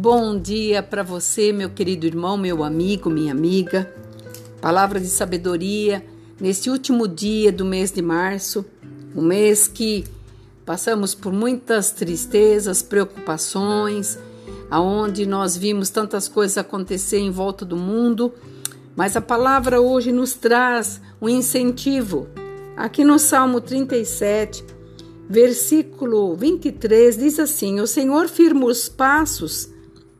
bom dia para você, meu querido irmão, meu amigo, minha amiga. Palavra de sabedoria neste último dia do mês de março, um mês que passamos por muitas tristezas, preocupações, aonde nós vimos tantas coisas acontecer em volta do mundo, mas a palavra hoje nos traz um incentivo. Aqui no Salmo 37, versículo 23 diz assim: O Senhor firma os passos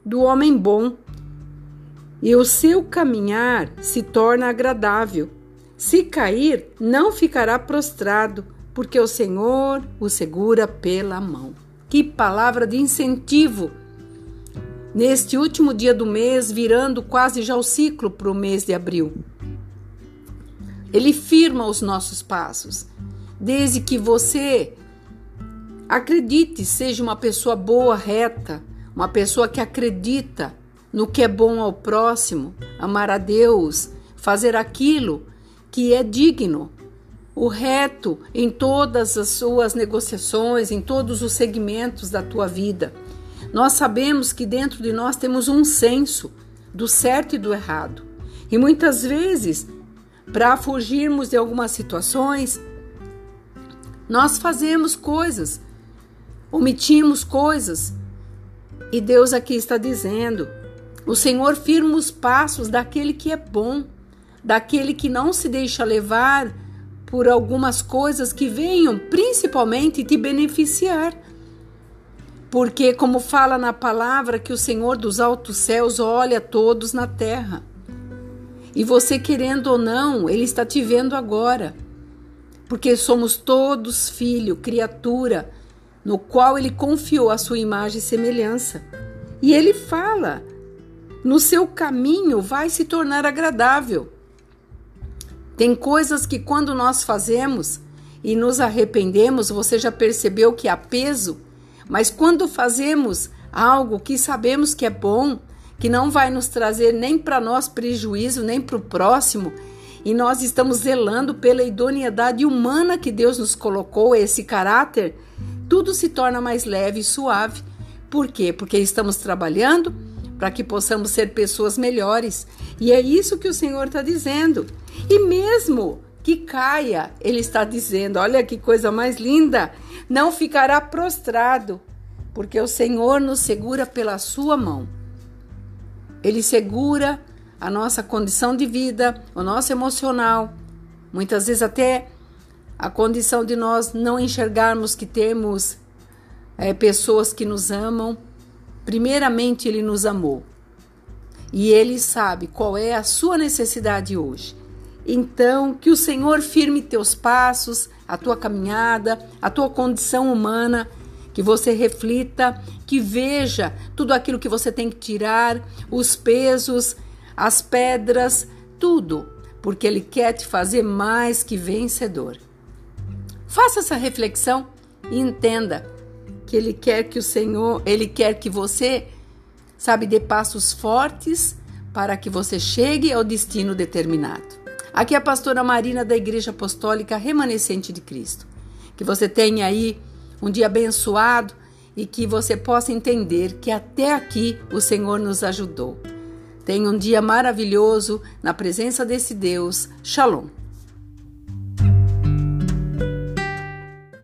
do homem bom e o seu caminhar se torna agradável. Se cair, não ficará prostrado, porque o Senhor o segura pela mão. Que palavra de incentivo! Neste último dia do mês, virando quase já o ciclo para o mês de abril. Ele firma os nossos passos, desde que você acredite, seja uma pessoa boa, reta, uma pessoa que acredita no que é bom ao próximo, amar a Deus, fazer aquilo que é digno, o reto em todas as suas negociações, em todos os segmentos da tua vida. Nós sabemos que dentro de nós temos um senso do certo e do errado. E muitas vezes, para fugirmos de algumas situações, nós fazemos coisas, omitimos coisas e Deus aqui está dizendo: o Senhor firma os passos daquele que é bom, daquele que não se deixa levar por algumas coisas que venham principalmente te beneficiar. Porque, como fala na palavra, que o Senhor dos altos céus olha todos na terra. E você, querendo ou não, Ele está te vendo agora. Porque somos todos filho, criatura no qual ele confiou a sua imagem e semelhança. E ele fala: no seu caminho vai se tornar agradável. Tem coisas que quando nós fazemos e nos arrependemos, você já percebeu que há peso, mas quando fazemos algo que sabemos que é bom, que não vai nos trazer nem para nós prejuízo, nem para o próximo, e nós estamos zelando pela idoneidade humana que Deus nos colocou, esse caráter, tudo se torna mais leve e suave. Por quê? Porque estamos trabalhando para que possamos ser pessoas melhores. E é isso que o Senhor está dizendo. E mesmo que caia, Ele está dizendo: olha que coisa mais linda, não ficará prostrado, porque o Senhor nos segura pela Sua mão. Ele segura a nossa condição de vida, o nosso emocional, muitas vezes até a condição de nós não enxergarmos que temos é, pessoas que nos amam. Primeiramente, Ele nos amou e Ele sabe qual é a sua necessidade hoje. Então, que o Senhor firme teus passos, a tua caminhada, a tua condição humana, que você reflita, que veja tudo aquilo que você tem que tirar, os pesos, as pedras, tudo, porque Ele quer te fazer mais que vencedor. Faça essa reflexão e entenda que ele quer que o Senhor, ele quer que você, sabe, dê passos fortes para que você chegue ao destino determinado. Aqui é a pastora Marina da Igreja Apostólica Remanescente de Cristo. Que você tenha aí um dia abençoado e que você possa entender que até aqui o Senhor nos ajudou. Tenha um dia maravilhoso na presença desse Deus. Shalom.